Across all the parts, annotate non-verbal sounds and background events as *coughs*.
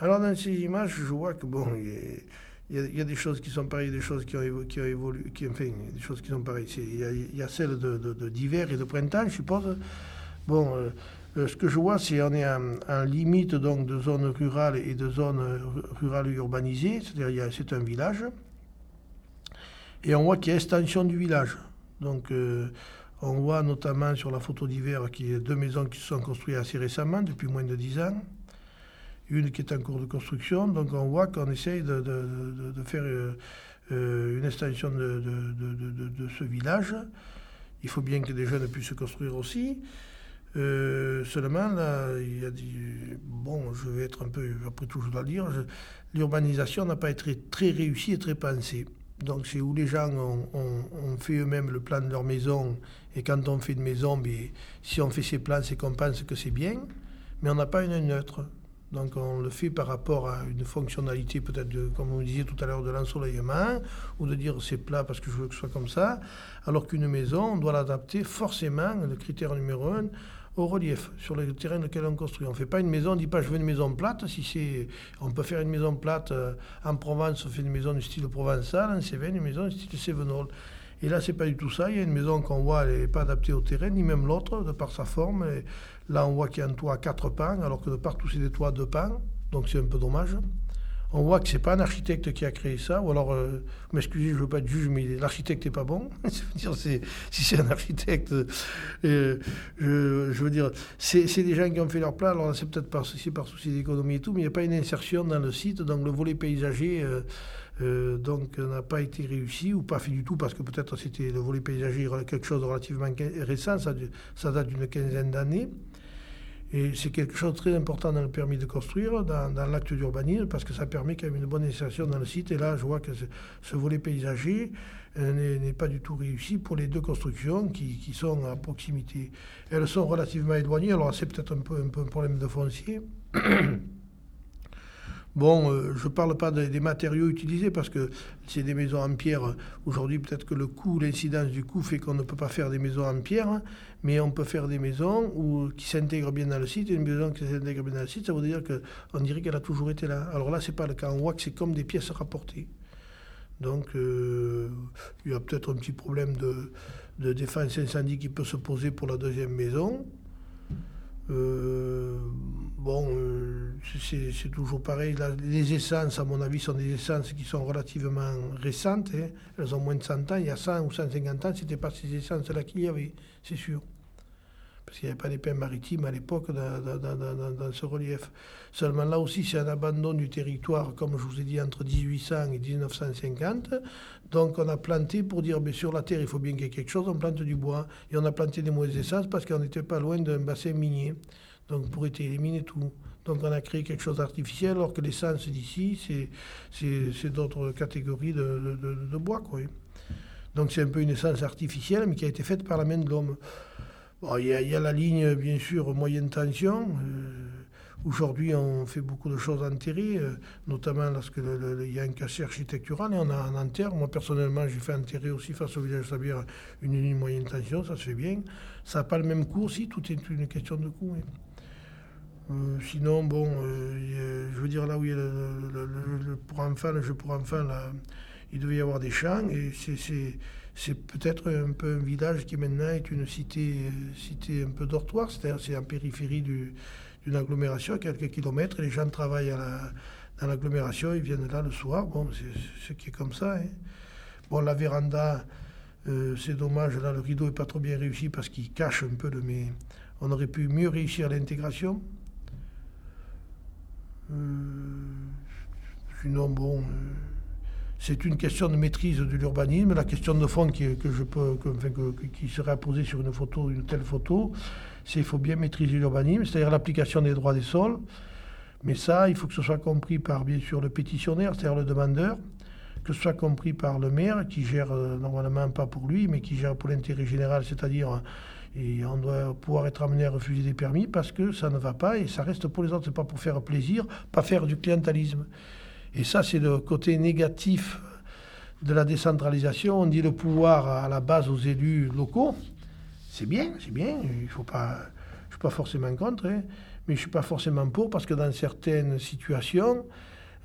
Alors dans ces images, je vois que bon, il y, a, des choses qui sont pareilles, des choses qui ont, qui ont évolué, enfin, des choses qui sont pareilles. Il y, a, d'hiver de, de, et de printemps, je suppose. Bon, euh, euh, ce que je vois, c'est qu'on est en, limite donc de zones rurales et de zones rurales urbanisées, c'est-à-dire c'est un village. Et on voit qu'il y a extension du village. Donc euh, on voit notamment sur la photo d'hiver qu'il y a deux maisons qui se sont construites assez récemment, depuis moins de dix ans. Une qui est en cours de construction. Donc on voit qu'on essaye de, faire euh, une extension de, ce village. Il faut bien que des jeunes puissent se construire aussi. Euh, seulement, là, il a dit, bon, je vais être un peu, après tout, je dois dire, l'urbanisation n'a pas été très réussie et très pensée. Donc, c'est où les gens ont, fait eux-mêmes le plan de leur maison, et quand on fait une maison, mais, si on fait ces plans, c'est qu'on pense que c'est bien, mais on n'a pas une neutre. Donc on le fait par rapport à une fonctionnalité peut-être, comme vous disiez tout à l'heure, de l'ensoleillement, ou de dire c'est plat parce que je veux que ce soit comme ça, alors qu'une maison, on doit l'adapter forcément, le critère numéro un, au relief, sur le terrain lequel on construit. On ne fait pas une maison, on ne dit pas je veux une maison plate. Si c'est, on peut faire une maison plate euh, en Provence, on fait une maison du style provençal, en Cévennes, une maison du style Cévenol. Et là, c'est pas du tout ça. Il y a une maison qu'on voit, elle n'est pas adaptée au terrain, ni même l'autre, de par sa forme. là, on voit qu'il y a un toit à quatre pans, alors que de partout, c'est des toits à deux pans. Donc, c'est un peu dommage on voit que c'est pas un architecte qui a créé ça, ou alors, euh, m'excusez, je veux pas être juge, mais l'architecte n'est pas bon. *laughs* si c'est un architecte, euh, je, veux dire, c'est des gens qui ont fait leur plan, alors c'est peut-être par par souci d'économie et tout, mais il n'y a pas une insertion dans le site, donc le volet paysager euh, donc n'a pas été réussi, ou pas fait du tout, parce que peut-être c'était le volet paysager quelque chose de relativement récent, ça, date d'une quinzaine d'années. Et c'est quelque chose de très important dans le permis de construire, dans, l'acte d'urbanisme, parce que ça permet y ait une bonne installation dans le site. Et là, je vois que ce, volet paysager euh, n'est pas du tout réussi pour les deux constructions qui, sont à proximité. Elles sont relativement éloignées, alors c'est peut-être un peu, un peu un problème de foncier. Bon, euh, je ne parle pas des matériaux utilisés parce que c'est des maisons en pierre. Aujourd'hui, peut-être que le coût, l'incidence du coût fait qu'on ne peut pas faire des maisons en pierre, hein, mais on peut faire des maisons qui s'intègrent bien dans le site. Une maison qui s'intègre bien dans le site, ça veut dire qu'on dirait qu'elle a toujours été là. Alors là, c'est pas le cas. On voit que c'est comme des pièces rapportées. Donc, euh, il y a peut-être un petit problème de, défense incendie qui peut se poser pour la deuxième maison. Euh, c'est toujours pareil. les essences, à mon avis, sont des essences qui sont relativement récentes. Hein. Elles ont moins de 100 ans. Il y a 100 ou 150 ans, c'était pas ces essences-là qu'il y avait, c'est sûr parce qu'il n'y avait pas d'épins maritimes à l'époque dans, ce relief. Seulement là aussi, c'est un abandon du territoire, comme je vous ai dit, entre 1800 et 1950. Donc on a planté pour dire, mais sur la terre, il faut bien qu'il y ait quelque chose, on plante du bois. Et on a planté des mauvaises essences parce qu'on n'était pas loin d'un bassin minier. Donc pour éliminer tout. Donc on a créé quelque chose d'artificiel, alors que l'essence d'ici, c'est d'autres catégories de, bois. Quoi. Donc c'est un peu une essence artificielle, mais qui a été faite par la main de l'homme. Il y, a la ligne, bien sûr, moyenne tension. Euh, aujourd'hui, on fait beaucoup de choses enterrées, euh, notamment lorsqu'il y a un cassé architectural et on a un enterre. Moi, personnellement, j'ai fait enterrer aussi face au village Sabière une ligne moyenne tension, ça se fait bien. Ça n'a pas le même coût aussi, tout est une question de coût. Euh, sinon, bon, je veux dire, là où il y a le, pour enfants, le jeu pour enfants, là, il devait y avoir des champs et c'est peut-être un peu un village qui maintenant est une cité, cité un peu dortoir, c'est-à-dire c'est en périphérie d'une agglomération à quelques kilomètres, et les gens travaillent dans l'agglomération, ils viennent là le soir, bon, c'est ce qui est comme ça. Hein. Bon, la véranda, euh, c'est dommage, là le rideau n'est pas trop bien réussi parce qu'il cache un peu de mais on aurait pu mieux réussir l'intégration. Euh, sinon, bon... Euh, c'est une question de maîtrise de l'urbanisme. La question de fond qui, que je peux, qui serait posée sur une photo, une telle photo, c'est qu'il faut bien maîtriser l'urbanisme, c'est-à-dire l'application des droits des sols. Mais ça, il faut que ce soit compris par, bien sûr, le pétitionnaire, c'est-à-dire le demandeur, que ce soit compris par le maire, qui gère euh, normalement pas pour lui, mais qui gère pour l'intérêt général, c'est-à-dire et on doit pouvoir être amené à refuser des permis parce que ça ne va pas et ça reste pour les autres. C'est pas pour faire plaisir, pas faire du clientélisme. Et ça, c'est le côté négatif de la décentralisation. On dit le pouvoir à la base aux élus locaux. C'est bien, c'est bien. Il faut pas, je suis pas forcément contre. Hein. mais je suis pas forcément pour, parce que dans certaines situations,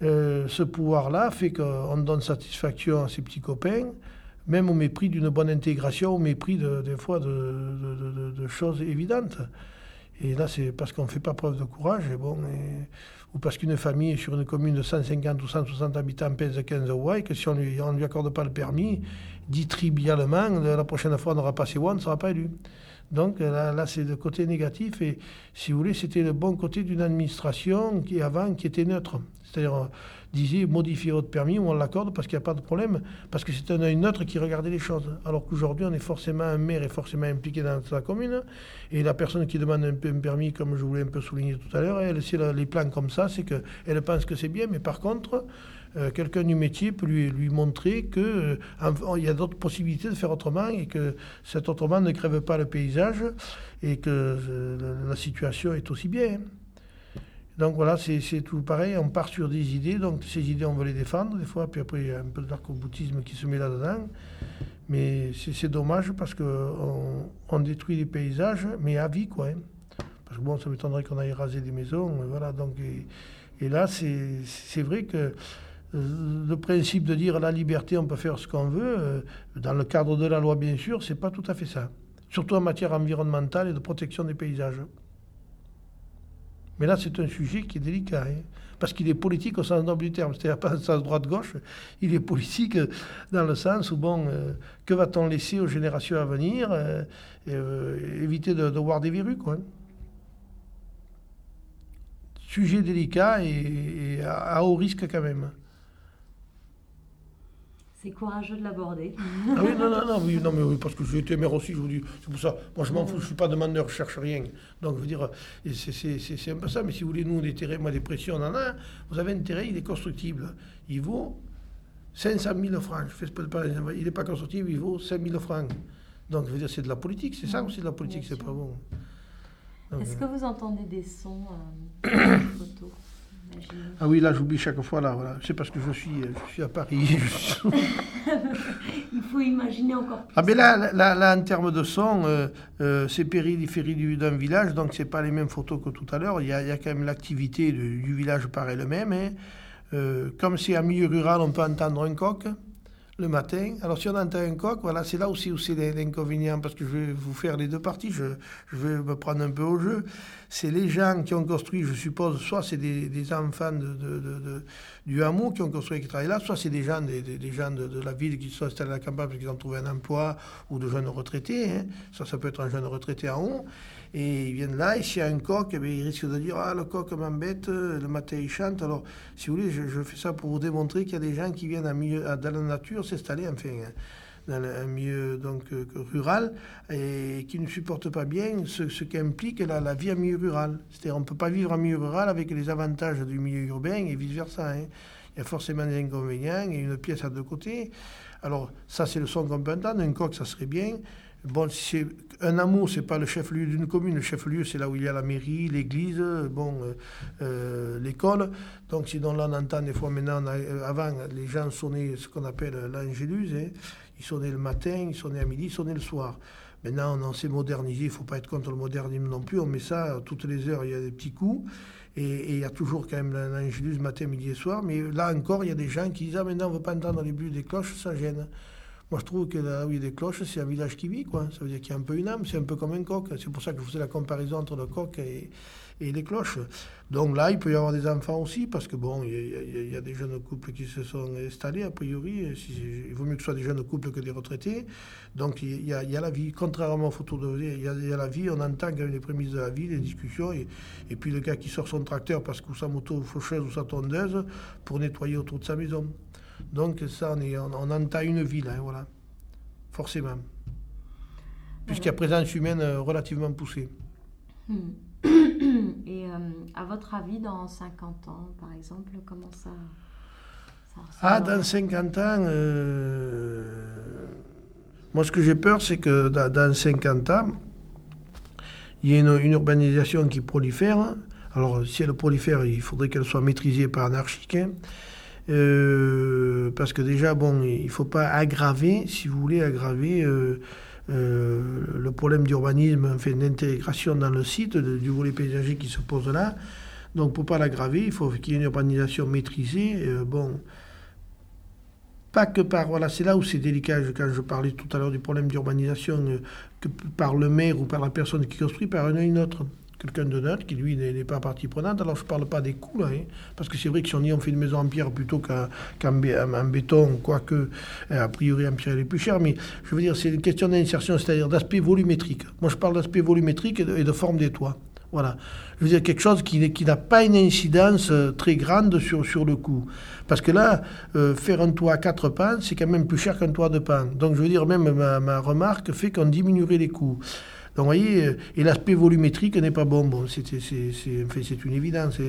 euh, ce pouvoir-là fait qu'on donne satisfaction à ses petits copains, même au mépris d'une bonne intégration, au mépris des fois de, choses évidentes. Et là, c'est parce qu'on ne fait pas preuve de courage, et bon, ou parce qu'une famille sur une commune de 150 ou 160 habitants pèse 15 euros, et que si on ne lui, on lui accorde pas le permis, dit trivialement, la prochaine fois on n'aura pas ses voix, on ne sera pas élu. Donc là, c'est le côté négatif. Et si vous voulez, c'était le bon côté d'une administration qui avant qui était neutre. C'est-à-dire, disait modifier votre permis, on l'accorde parce qu'il n'y a pas de problème, parce que c'est un œil neutre qui regardait les choses. Alors qu'aujourd'hui, on est forcément, un maire est forcément impliqué dans sa commune, et la personne qui demande un, un permis, comme je voulais un peu souligner tout à l'heure, elle, c'est les plans comme ça, c'est qu'elle pense que c'est bien, mais par contre, euh, quelqu'un du métier peut lui, lui montrer qu'il euh, y a d'autres possibilités de faire autrement et que cet autrement ne crève pas le paysage et que euh, la situation est aussi bien. Donc voilà, c'est tout pareil, on part sur des idées, donc ces idées on veut les défendre des fois, puis après il y a un peu d'arcoboutisme qui se met là-dedans. Mais c'est dommage parce qu'on on détruit les paysages, mais à vie quoi. Hein. Parce que bon, ça m'étonnerait qu'on aille raser des maisons, voilà. Donc, et là, c'est vrai que le principe de dire la liberté, on peut faire ce qu'on veut, euh, dans le cadre de la loi, bien sûr, c'est pas tout à fait ça. Surtout en matière environnementale et de protection des paysages. Mais là, c'est un sujet qui est délicat, hein, parce qu'il est politique au sens noble du terme, c'est-à-dire pas au sens droite-gauche, il est politique dans le sens où, bon, euh, que va-t-on laisser aux générations à venir Éviter de, voir des verrues, quoi. Sujet délicat et à haut risque quand même. C'est courageux de l'aborder. Ah oui, non, non, non, oui, non, mais oui, parce que j'ai été maire aussi, je vous dis, c'est pour ça. Moi, je m'en fous, je ne suis pas demandeur, je cherche rien. Donc, je veux dire, c'est un peu ça. Mais si vous voulez, nous, des terrains, moi, des pressions, on en a. Vous avez un terrain, il est constructible. Il vaut 500 000 francs. Je fais pas, il n'est pas constructible, il vaut 5 000 francs. Donc, je veux dire, c'est de la politique, c'est ça aussi de la politique, c'est pas bon. Est-ce que vous entendez des sons, euh, *coughs* photos ah oui, là, j'oublie chaque fois, là, voilà. C'est parce que je suis, je suis à Paris. *laughs* *laughs* Il faut imaginer encore plus. Ah, mais là, là, en termes de son, euh, euh, c'est périphérie d'un village, donc c'est pas les mêmes photos que tout à l'heure. Il y a, il y a quand même l'activité du, village par elle-même. Hein. Euh, comme c'est un milieu rural, on peut entendre un coq le matin. Alors si on entend un coq, voilà, c'est là aussi où c'est l'inconvénient, parce que je vais vous faire les deux parties, je, vais me prendre un peu au jeu. C'est les gens qui ont construit, je suppose, soit c'est des, enfants du hameau qui ont construit et qui travaillent là, soit c'est des gens, des, gens de, la ville qui sont installés à la campagne parce qu'ils ont trouvé un emploi, ou de jeunes retraités. Hein. Ça, ça peut être un jeune retraité en haut. Et ils viennent là, et s'il y a un coq, eh ils risquent de dire Ah, le coq m'embête, le matin il chante. Alors, si vous voulez, je, fais ça pour vous démontrer qu'il y a des gens qui viennent à dans la nature s'installer, enfin, hein, dans un milieu donc, euh, rural, et qui ne supportent pas bien ce, ce qu'implique la, la, vie en milieu rural. C'est-à-dire, on ne peut pas vivre en milieu rural avec les avantages du milieu urbain et vice-versa. Hein. Il y a forcément des inconvénients et une pièce à deux côtés. Alors, ça, c'est le son qu'on peut entendre. Un coq, ça serait bien. Bon, c'est un amour, c'est pas le chef-lieu d'une commune. Le chef-lieu, c'est là où il y a la mairie, l'église, bon, euh, euh, l'école. Donc, sinon, là, on entend des fois maintenant, euh, avant, les gens sonnaient ce qu'on appelle l'angélus. Hein. Ils sonnaient le matin, ils sonnaient à midi, ils sonnaient le soir. Maintenant, on s'est modernisé. Il faut pas être contre le modernisme non plus. On met ça toutes les heures. Il y a des petits coups. Et, il y a toujours quand même l'angélus matin, midi et soir. Mais là encore, il y a des gens qui disent Ah, maintenant, on ne veut pas entendre les buts des cloches, ça gêne. Moi, je trouve que là où il y a des cloches, c'est un village qui vit, quoi. Ça veut dire qu'il y a un peu une âme, c'est un peu comme un coq. C'est pour ça que je faisais la comparaison entre le coq et, les cloches. Donc là, il peut y avoir des enfants aussi, parce que bon, il y, a, des jeunes couples qui se sont installés, a priori. il vaut mieux que ce soit des jeunes couples que des retraités. Donc il y a, la vie, contrairement aux photos de il y, a, la vie, on entend quand même les prémices de la vie, les discussions, et, puis le gars qui sort son tracteur parce que sa moto faucheuse ou sa tondeuse pour nettoyer autour de sa maison. Donc ça, on, est, on, entend une ville, hein, voilà, forcément. Puisqu'il y a présence humaine euh, relativement poussée. Hmm. *coughs* Et euh, à votre avis, dans 50 ans, par exemple, comment ça... ah, dans 50 ans, euh, moi ce que j'ai peur, c'est que dans, 50 ans, il y ait une, urbanisation qui prolifère. Alors, si elle prolifère, il faudrait qu'elle soit maîtrisée par anarchique. Hein. Euh, parce que déjà, bon, il ne faut pas aggraver, si vous voulez, aggraver euh, le problème d'urbanisme, enfin, d'intégration dans le site, du volet paysager qui se pose là. Donc pour ne pas l'aggraver, il faut qu'il y ait une urbanisation maîtrisée. bon, pas que par, voilà, c'est là où c'est délicat quand je parlais tout à l'heure du problème d'urbanisation, que par le maire ou par la personne qui construit, par un ou une autre quelqu'un de neutre qui, lui, n'est pas partie prenante. Alors, je ne parle pas des coûts, là, hein, parce que c'est vrai que si on dit on fait une maison en pierre plutôt qu'en béton, quoique, a priori, en pierre, elle est plus chère, mais je veux dire, c'est une question d'insertion, c'est-à-dire d'aspect volumétrique. Moi, je parle d'aspect volumétrique et de, forme des toits. Voilà. Je veux dire quelque chose qui, qui n'a pas une incidence euh, très grande sur, sur le coût. Parce que là, euh, faire un toit à quatre pans, c'est quand même plus cher qu'un toit de pan. Donc je veux dire, même ma, ma remarque fait qu'on diminuerait les coûts. Donc, vous voyez, euh, et l'aspect volumétrique n'est pas bon. Bon, c'est une évidence.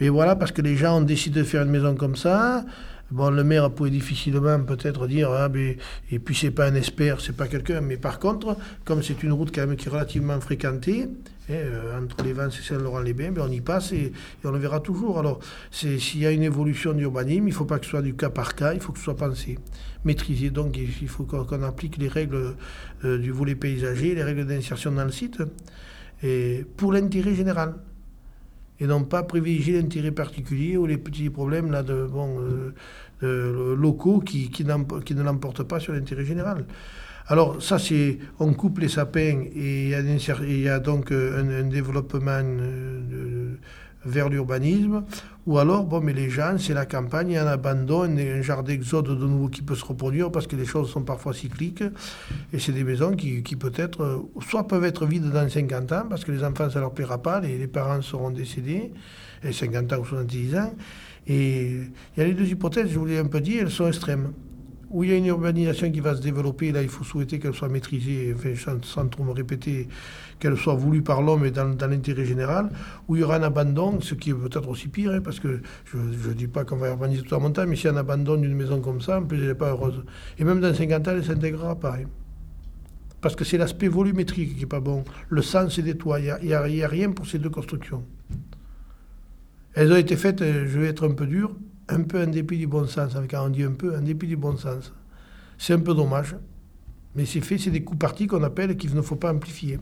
Mais voilà, parce que les gens ont décidé de faire une maison comme ça. Bon, le maire pourrait difficilement peut-être dire, ah, mais, et puis c'est pas un expert, c'est pas quelqu'un. Mais par contre, comme c'est une route quand même qui est relativement fréquentée, hein, euh, entre les vents et Saint-Laurent-les-Bains, ben on y passe et, on le verra toujours. Alors, s'il y a une évolution d'urbanisme, il ne faut pas que ce soit du cas par cas, il faut que ce soit pensé, maîtrisé. Donc, il faut qu'on applique les règles euh, du volet paysager, les règles d'insertion dans le site, et pour l'intérêt général et non pas privilégier l'intérêt particulier ou les petits problèmes là, de, bon, euh, locaux qui, qui, ne l'emportent pas sur l'intérêt général. Alors ça, c'est on coupe les sapins et il y a, donc euh, un, développement euh, vers l'urbanisme, ou alors, bon, mais les gens, c'est la campagne, il y a un abandon, un genre d'exode de nouveau qui peut se reproduire parce que les choses sont parfois cycliques, et c'est des maisons qui, peut-être, euh, soit peuvent être vides dans 50 ans, parce que les enfants, ça leur plaira pas, les, les parents seront décédés, et 50 ans ou 70 ans, et il y a les deux hypothèses, je vous l'ai un peu dit, elles sont extrêmes où il y a une urbanisation qui va se développer, là il faut souhaiter qu'elle soit maîtrisée, enfin, sans, trop me répéter, qu'elle soit voulue par l'homme et dans, l'intérêt général, où il y aura un abandon, ce qui est peut-être aussi pire, hein, parce que je ne dis pas qu'on va urbaniser toute la montagne, mais s'il y a un abandon d'une maison comme ça, en plus elle n'est pas heureuse. Et même dans 50 ans, elle s'intégrera pas. Hein. Parce que c'est l'aspect volumétrique qui n'est pas bon. Le sens des toits, il n'y a, a rien pour ces deux constructions. Elles ont été faites, euh, je vais être un peu dur, un peu en dépit du bon sens, quand on dit un peu, en dépit du bon sens. C'est un peu dommage, mais c'est fait, c'est des coups partis qu'on appelle qu'il ne faut pas amplifier.